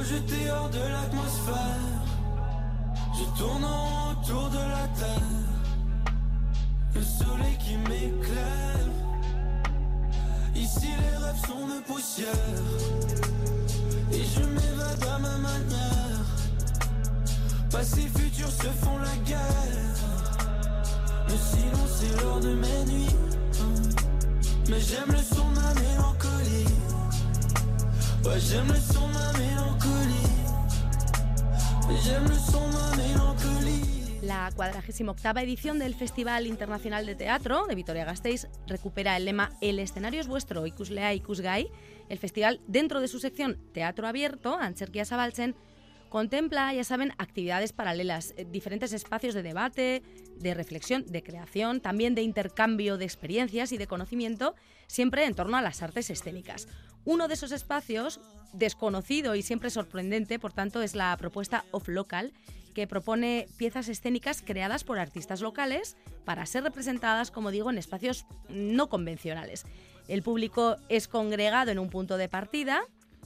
rejeté hors de l'atmosphère. Je tourne autour de la terre. Le soleil qui m'éclaire. Ici les rêves sont de poussière. Et je m'évade à ma manière. Passé, futur se font la guerre. Le silence est l'heure de mes nuits. Mais j'aime le son de ma mélancolie. Ouais, j'aime le son de ma La 48 edición del Festival Internacional de Teatro de Vitoria-Gasteiz recupera el lema El escenario es vuestro, ikuslea ikusgai. El festival, dentro de su sección Teatro Abierto, Ancherkia Sabaltzen, contempla, ya saben, actividades paralelas, eh, diferentes espacios de debate, de reflexión, de creación, también de intercambio de experiencias y de conocimiento, siempre en torno a las artes escénicas. Uno de esos espacios, desconocido y siempre sorprendente, por tanto, es la propuesta Off Local, que propone piezas escénicas creadas por artistas locales para ser representadas, como digo, en espacios no convencionales. El público es congregado en un punto de partida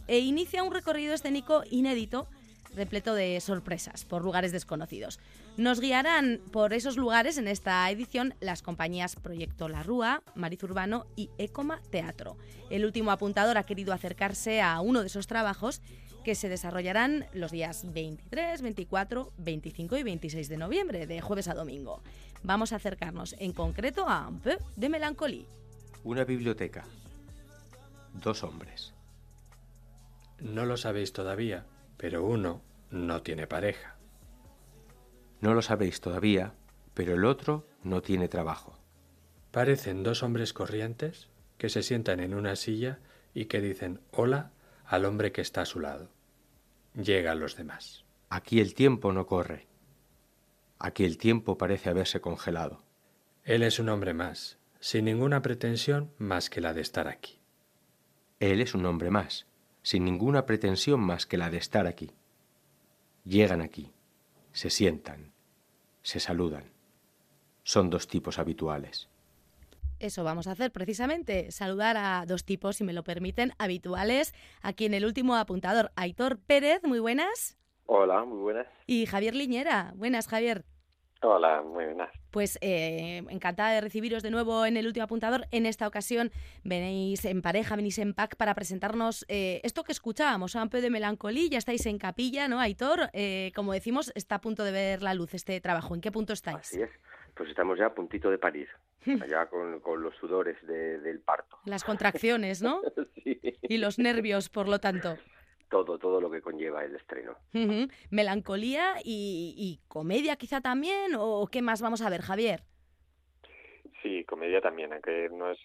e inicia un recorrido escénico inédito repleto de sorpresas por lugares desconocidos. Nos guiarán por esos lugares en esta edición las compañías Proyecto La Rúa, Mariz Urbano y Ecoma Teatro. El último apuntador ha querido acercarse a uno de esos trabajos que se desarrollarán los días 23, 24, 25 y 26 de noviembre, de jueves a domingo. Vamos a acercarnos en concreto a un peu de melancolía. Una biblioteca. Dos hombres. No lo sabéis todavía, pero uno no tiene pareja. No lo sabéis todavía, pero el otro no tiene trabajo. Parecen dos hombres corrientes que se sientan en una silla y que dicen hola al hombre que está a su lado. Llegan los demás. Aquí el tiempo no corre. Aquí el tiempo parece haberse congelado. Él es un hombre más, sin ninguna pretensión más que la de estar aquí. Él es un hombre más, sin ninguna pretensión más que la de estar aquí. Llegan aquí, se sientan, se saludan. Son dos tipos habituales. Eso vamos a hacer precisamente, saludar a dos tipos, si me lo permiten, habituales. Aquí en el último apuntador, Aitor Pérez, muy buenas. Hola, muy buenas. Y Javier Liñera, buenas Javier. Hola, muy buenas. Pues eh, encantada de recibiros de nuevo en el último apuntador. En esta ocasión venís en pareja, venís en pack para presentarnos eh, esto que escuchábamos, Ampe de Melancolía. Ya estáis en capilla, ¿no, Aitor? Eh, como decimos, está a punto de ver la luz este trabajo. ¿En qué punto estáis? Así es. Pues estamos ya a puntito de París, allá con, con los sudores de- del parto. Las contracciones, ¿no? sí. Y los nervios, por lo tanto. Todo, todo lo que conlleva el estreno. Ujú. Melancolía y, y comedia quizá también, o qué más vamos a ver, Javier. Sí, comedia también, aunque no es,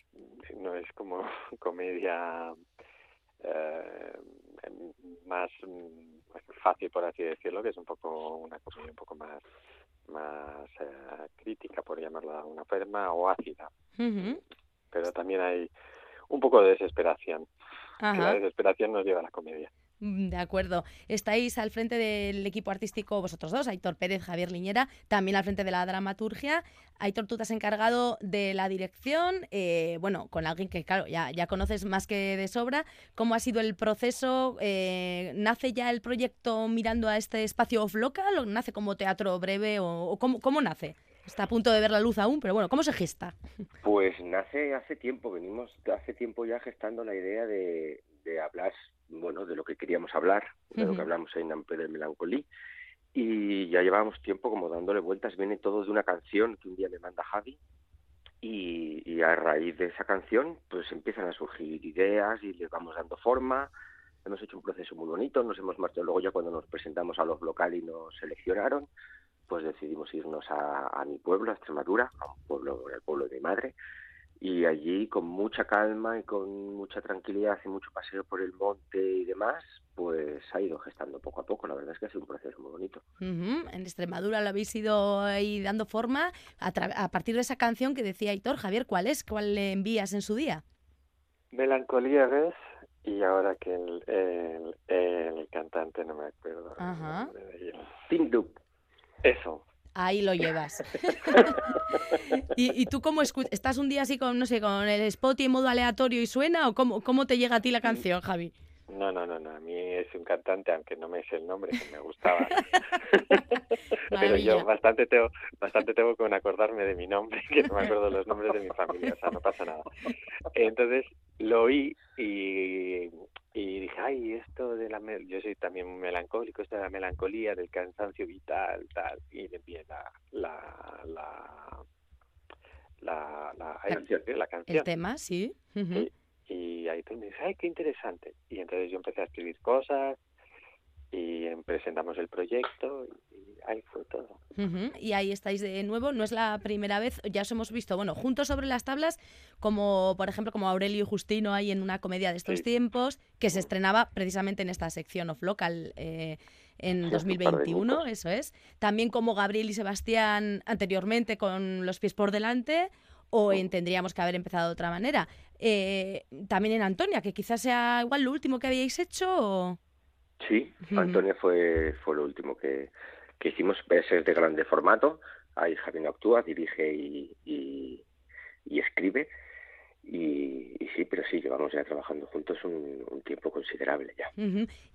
no es como comedia eh, más mm, fácil, por así decirlo, que es un poco una comedia un poco más más eh, crítica, por llamarlo de alguna forma, o ácida. Pero también hay un poco de desesperación. que la desesperación nos lleva a la comedia. Mm, De acuerdo. Estáis al frente del equipo artístico vosotros dos, Aitor Pérez, Javier Liñera, también al frente de la dramaturgia. Aitor, tú te has encargado de la dirección, eh, bueno, con alguien que, claro, ya, ya conoces más que de sobra. ¿Cómo ha sido el proceso? Eh, ¿Nace ya el proyecto mirando a este espacio off local o nace como teatro breve o, o cómo, cómo nace? Está a punto de ver la luz aún, pero bueno, ¿cómo se gesta? Pues nace hace tiempo, venimos hace tiempo ya gestando la idea de, de hablar, bueno, de lo que queríamos hablar, de lo Ujú. que hablamos en Ampe del Melancolí, y ya llevábamos tiempo como dándole vueltas, viene todo de una canción que un día me manda Javi, y, y a raíz de esa canción pues empiezan a surgir ideas y le vamos dando forma, hemos hecho un proceso muy bonito, nos hemos marchado luego ya cuando nos presentamos a los locales y nos seleccionaron, pues decidimos irnos a, a mi pueblo, a Extremadura, a un pueblo, el pueblo de mi madre, y allí con mucha calma y con mucha tranquilidad y mucho paseo por el monte y demás, pues ha ido gestando poco a poco. La verdad es que ha sido un proceso muy bonito. Ujú, En Extremadura lo habéis ido ahí dando forma a, a partir de esa canción que decía Aitor. Javier, ¿cuál es? ¿Cuál le envías en su día? Melancolía ves y ahora que el, el, el cantante no me acuerdo. el Ajá. nombre de él. Eso. Ahí lo llevas. ¿Y, y tú cómo escuchas? ¿Estás un día así con, no sé, con el spot y en modo aleatorio y suena? ¿O cómo, cómo te llega a ti la canción, Javi? No, no, no, no. A mí es un cantante, aunque no me sé el nombre, que me gustaba. Pero yo bastante tengo, bastante tengo con acordarme de mi nombre, que no me acuerdo los nombres de mi familia, o sea, no pasa nada. Entonces lo oí y, y dije, ay, esto de la... Yo soy también melancólico, esto de la melancolía, del cansancio vital, tal. Y me envié la... la, la la, la, la, canción. El tema, sí. Y ahí me dices, ay, qué interesante. Y entonces yo empecé a escribir cosas y presentamos el proyecto ahí fue todo. Y ahí estáis de nuevo, no es la primera vez, ya os hemos visto, bueno, juntos sobre las tablas, como por ejemplo como Aurelio y Justino ahí en una comedia de estos tiempos, que se estrenaba precisamente en esta sección of local. Eh, en 2021, eso es. También como Gabriel y Sebastián anteriormente con los pies por delante, o en tendríamos que haber empezado de otra manera. Eh, también en Antonia, que quizás sea igual lo último que habíais hecho. Sí, Antonia fue, fue lo último que, que hicimos, es de grande formato. Ahí Javier actúa, dirige y, y escribe. Y, sí, pero sí, llevamos ya trabajando juntos un, tiempo considerable ya.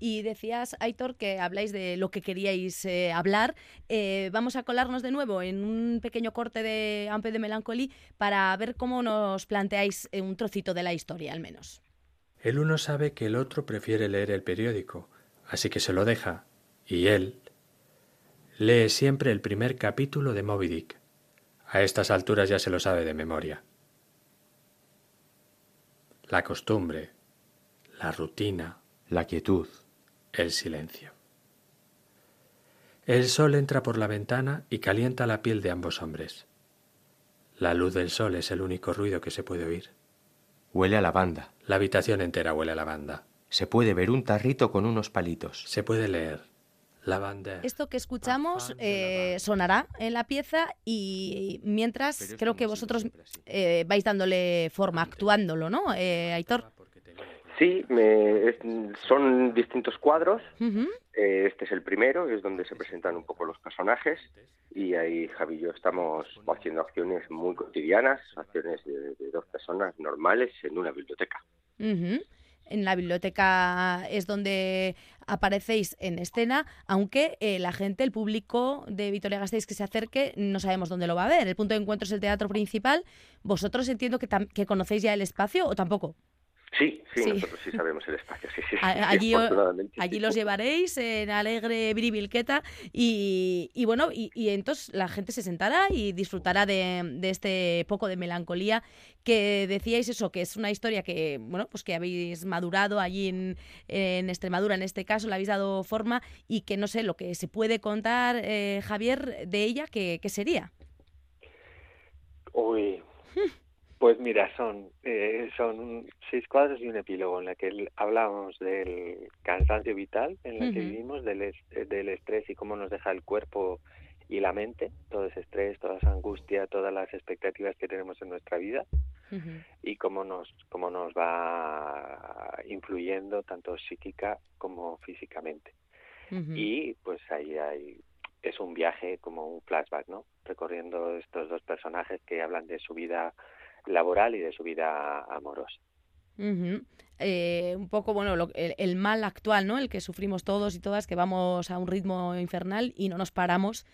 Y decías, Aitor, que habláis de lo que queríais eh, hablar. Eh, vamos a colarnos de nuevo en un pequeño corte de Ampe de Melancolía para ver cómo nos planteáis eh, un trocito de la historia, al menos. El uno sabe que el otro prefiere leer el periódico, así que se lo deja, y él lee siempre el primer capítulo de Moby Dick. A estas alturas ya se lo sabe de memoria la costumbre, la rutina, la quietud, el silencio. El sol entra por la ventana y calienta la piel de ambos hombres. La luz del sol es el único ruido que se puede oír. Huele a lavanda. La habitación entera huele a lavanda. Se puede ver un tarrito con unos palitos. Se puede leer Esto que escuchamos eh, sonará en la pieza y mientras creo que vosotros eh, vais dándole forma, actuándolo, ¿no, eh, Aitor? Sí, me, son distintos cuadros. este es el primero, es donde se presentan un poco los personajes. Y ahí Javi y yo estamos haciendo acciones muy cotidianas, acciones de, dos personas normales en una biblioteca en la biblioteca es donde aparecéis en escena, aunque eh, la gente, el público de Vitoria Gasteiz que se acerque, no sabemos dónde lo va a ver. El punto de encuentro es el teatro principal. ¿Vosotros entiendo que, que conocéis ya el espacio o tampoco? Sí, sí, nosotros sí sabemos el espacio. Sí, sí, allí, allí los llevaréis en alegre bribilqueta y, y bueno, y, y, entonces la gente se sentará y disfrutará de, de, este poco de melancolía que decíais eso, que es una historia que, bueno, pues que habéis madurado allí en, en Extremadura, en este caso, le habéis dado forma y que no sé, lo que se puede contar, eh, Javier, de ella, ¿qué, qué sería? Uy, Pues mira, son, eh, son seis cuadros y un epílogo en la que hablamos del cansancio vital en la que vivimos, del, eh, del estrés y cómo nos deja el cuerpo y la mente, todo ese estrés, toda esa angustia, todas las expectativas que tenemos en nuestra vida y cómo nos, cómo nos va influyendo tanto psíquica como físicamente. Y pues ahí hay, es un viaje como un flashback, ¿no? Recorriendo estos dos personajes que hablan de su vida laboral y de su vida amorosa. Eh, un poco, bueno, el, mal actual, ¿no? El que sufrimos todos y todas, que vamos a un ritmo infernal y no nos paramos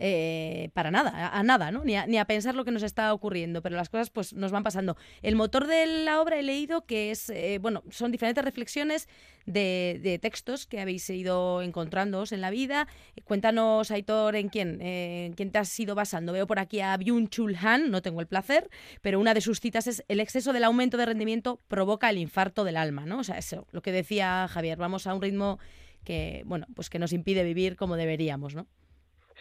eh, para nada, a, nada, ¿no? Ni a, pensar lo que nos está ocurriendo, pero las cosas pues nos van pasando. El motor de la obra he leído que es, eh, bueno, son diferentes reflexiones de, textos que habéis ido encontrándoos en la vida. Cuéntanos, Aitor, en quién, eh, quién te has ido basando. Veo por aquí a Byung-Chul Han, no tengo el placer, pero una de sus citas es el exceso del aumento de rendimiento provoca el infarto del alma, ¿no? O sea, eso, lo que decía Javier, vamos a un ritmo que, bueno, pues que nos impide vivir como deberíamos, ¿no?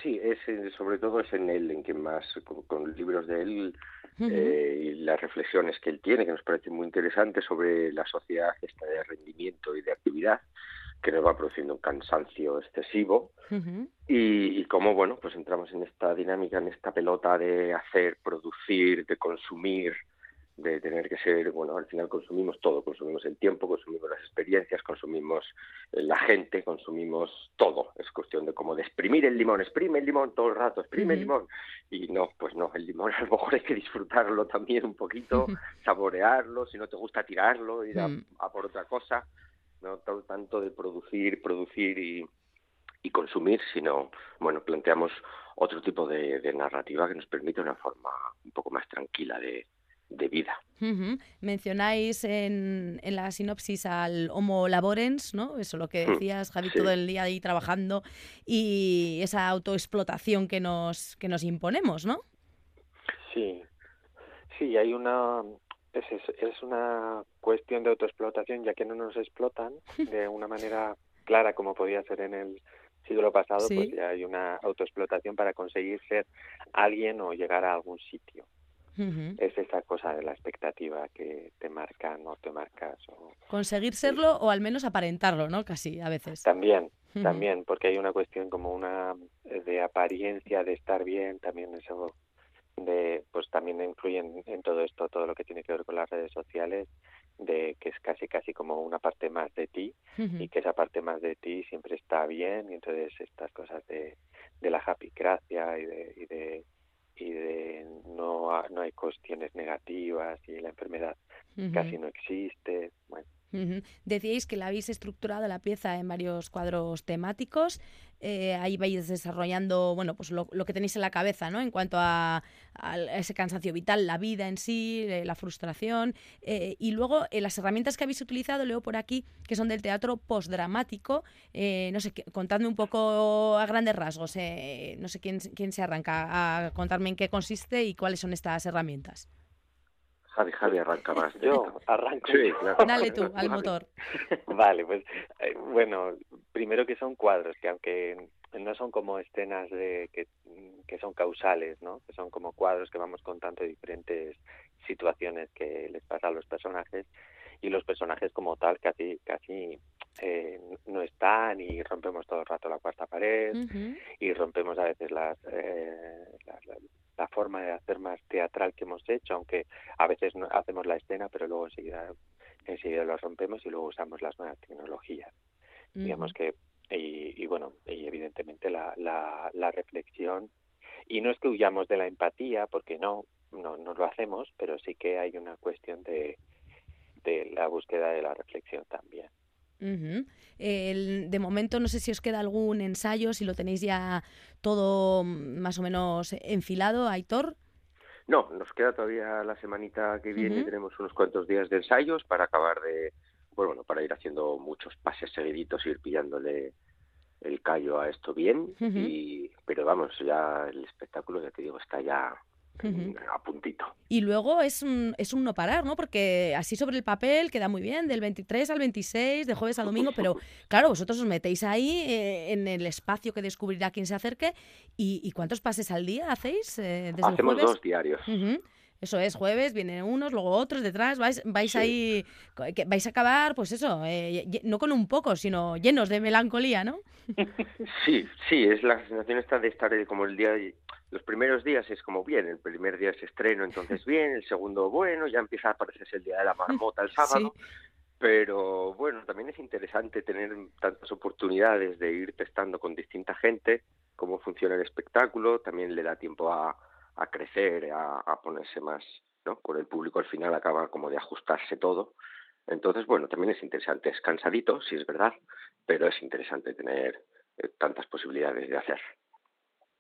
Sí, es sobre todo es en él en que más, con, libros de él eh, y las reflexiones que él tiene, que nos parecen muy interesantes sobre la sociedad esta de rendimiento y de actividad, que nos va produciendo un cansancio excesivo y, y cómo, bueno, pues entramos en esta dinámica, en esta pelota de hacer, producir, de consumir, de tener que ser, bueno, al final consumimos todo, consumimos el tiempo, consumimos las experiencias, consumimos eh, la gente, consumimos todo. Es cuestión de como de exprimir el limón, exprime el limón todo el rato, exprime el limón. Y no, pues no, el limón a lo mejor hay que disfrutarlo también un poquito, saborearlo, si no te gusta tirarlo, ir a, por otra cosa. no tanto de producir, producir y, y consumir, sino, bueno, planteamos otro tipo de, narrativa que nos permite una forma un poco más tranquila de, vida. Mencionáis en, en, la sinopsis al Homo Laborens, ¿no? Eso lo que hmm, decías, Javi, todo el día ahí trabajando y esa autoexplotación que nos, que nos imponemos, ¿no? Sí, sí, hay una... Es, es una cuestión de autoexplotación, ya que no nos explotan de una manera clara como podía ser en el siglo pasado, pues ya hay una autoexplotación para conseguir ser alguien o llegar a algún sitio. Es esa cosa de la expectativa que te marcan o te marcas. O... Conseguir serlo o al menos aparentarlo, ¿no? Casi a veces. También, también, porque hay una cuestión como una eh, de apariencia, de estar bien, también eso de pues también influye en, todo esto, todo lo que tiene que ver con las redes sociales, de que es casi casi como una parte más de ti y que esa parte más de ti siempre está bien y entonces estas cosas de, de la happy gracia y de, y de y de no, no hay cuestiones negativas y la enfermedad casi no existe. Decíais que la habéis estructurado la pieza en varios cuadros temáticos. Eh, ahí vais desarrollando bueno, pues lo, que tenéis en la cabeza ¿no? en cuanto a, ese cansancio vital, la vida en sí, eh, la frustración. Eh, y luego las herramientas que habéis utilizado, leo por aquí, que son del teatro postdramático. no sé, contadme un poco a grandes rasgos. no sé quién, quién se arranca a contarme en qué consiste y cuáles son estas herramientas. Javi, Javi, arranca más. Yo arranco. Sí, claro. Dale tú, al motor. Vale, pues eh, bueno, primero que son cuadros, que aunque no son como escenas de que, que son causales, ¿no? Que son como cuadros que vamos contando diferentes situaciones que les pasa a los personajes y los personajes como tal casi casi eh, no están y rompemos todo el rato la cuarta pared y rompemos a veces las, eh, las, la forma de hacer más teatral que hemos hecho, aunque a veces no hacemos la escena, pero luego enseguida, enseguida lo rompemos y luego usamos las nuevas tecnologías. Digamos que, y, bueno, y evidentemente la, la, la reflexión, y no es que huyamos de la empatía, porque no, no, no lo hacemos, pero sí que hay una cuestión de, de la búsqueda de la reflexión también de momento no sé si os queda algún ensayo, si lo tenéis ya todo más o menos enfilado, Aitor. No, nos queda todavía la semanita que viene, tenemos unos cuantos días de ensayos para acabar de, bueno, para ir haciendo muchos pases seguiditos, ir pillándole el callo a esto bien, y, pero vamos, ya el espectáculo, ya te digo, está ya a puntito. Y luego es un, es un no parar, ¿no? Porque así sobre el papel queda muy bien, del 23 al 26, de jueves a domingo, pero claro, vosotros os metéis ahí eh, en el espacio que descubrirá quien se acerque. ¿Y, cuántos pases al día hacéis? Eh, desde Hacemos dos diarios. Eso es, jueves, vienen unos, luego otros detrás, vais, vais ahí, vais a acabar, pues eso, eh, no con un poco, sino llenos de melancolía, ¿no? Sí, sí, es la sensación esta de estar como el día, los primeros días es como bien, el primer día es estreno, entonces bien, el segundo bueno, ya empieza a aparecerse el día de la marmota el sábado, pero bueno, también es interesante tener tantas oportunidades de ir testando con distinta gente cómo funciona el espectáculo, también le da tiempo a a crecer, a, ponerse más, ¿no? Con el público al final acaba como de ajustarse todo. Entonces, bueno, también es interesante, es cansadito, sí es verdad, pero es interesante tener eh, tantas posibilidades de hacer.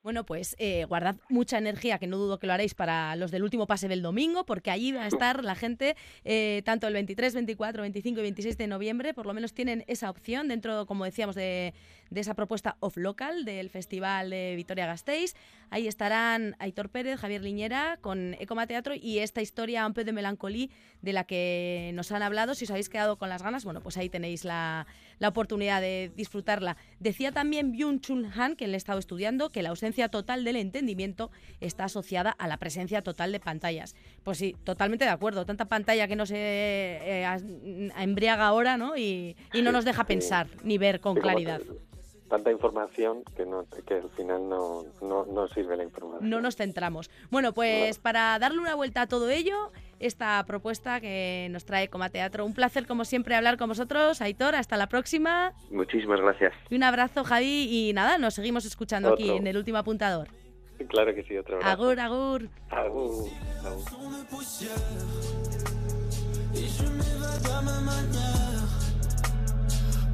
Bueno, pues eh, guardad mucha energía, que no dudo que lo haréis para los del último pase del domingo, porque allí va a estar la gente eh, tanto el 23, 24, 25 y 26 de noviembre, por lo menos tienen esa opción dentro, como decíamos, de, esa propuesta off-local del Festival de Vitoria-Gasteiz. Ahí estarán Aitor Pérez, Javier Liñera con Ecoma Teatro y esta historia Un de melancolía de la que nos han hablado. Si os habéis quedado con las ganas, bueno, pues ahí tenéis la, la oportunidad de disfrutarla. Decía también Byung Chun Han, que le he estado estudiando, que la ausencia total del entendimiento está asociada a la presencia total de pantallas. Pues sí, totalmente de acuerdo. Tanta pantalla que nos eh, embriaga ahora, ¿no? Y, y no nos deja pensar ni ver con claridad tanta información que, no, que al final no, no, sirve la información. No nos centramos. Bueno, pues para darle una vuelta a todo ello, esta propuesta que nos trae Coma Teatro. Un placer, como siempre, hablar con vosotros. Aitor, hasta la próxima. Muchísimas gracias. Y un abrazo, Javi. Y nada, nos seguimos escuchando aquí en el último apuntador. Claro que sí, otro abrazo. Agur, agur. Agur.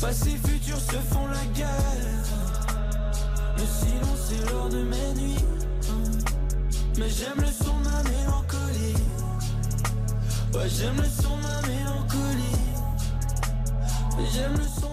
Passé, futur se font la guerre. Le silence est l'heure de mes nuits. Mais j'aime le son de ma mélancolie. Ouais, j'aime le son de ma mélancolie. J'aime le son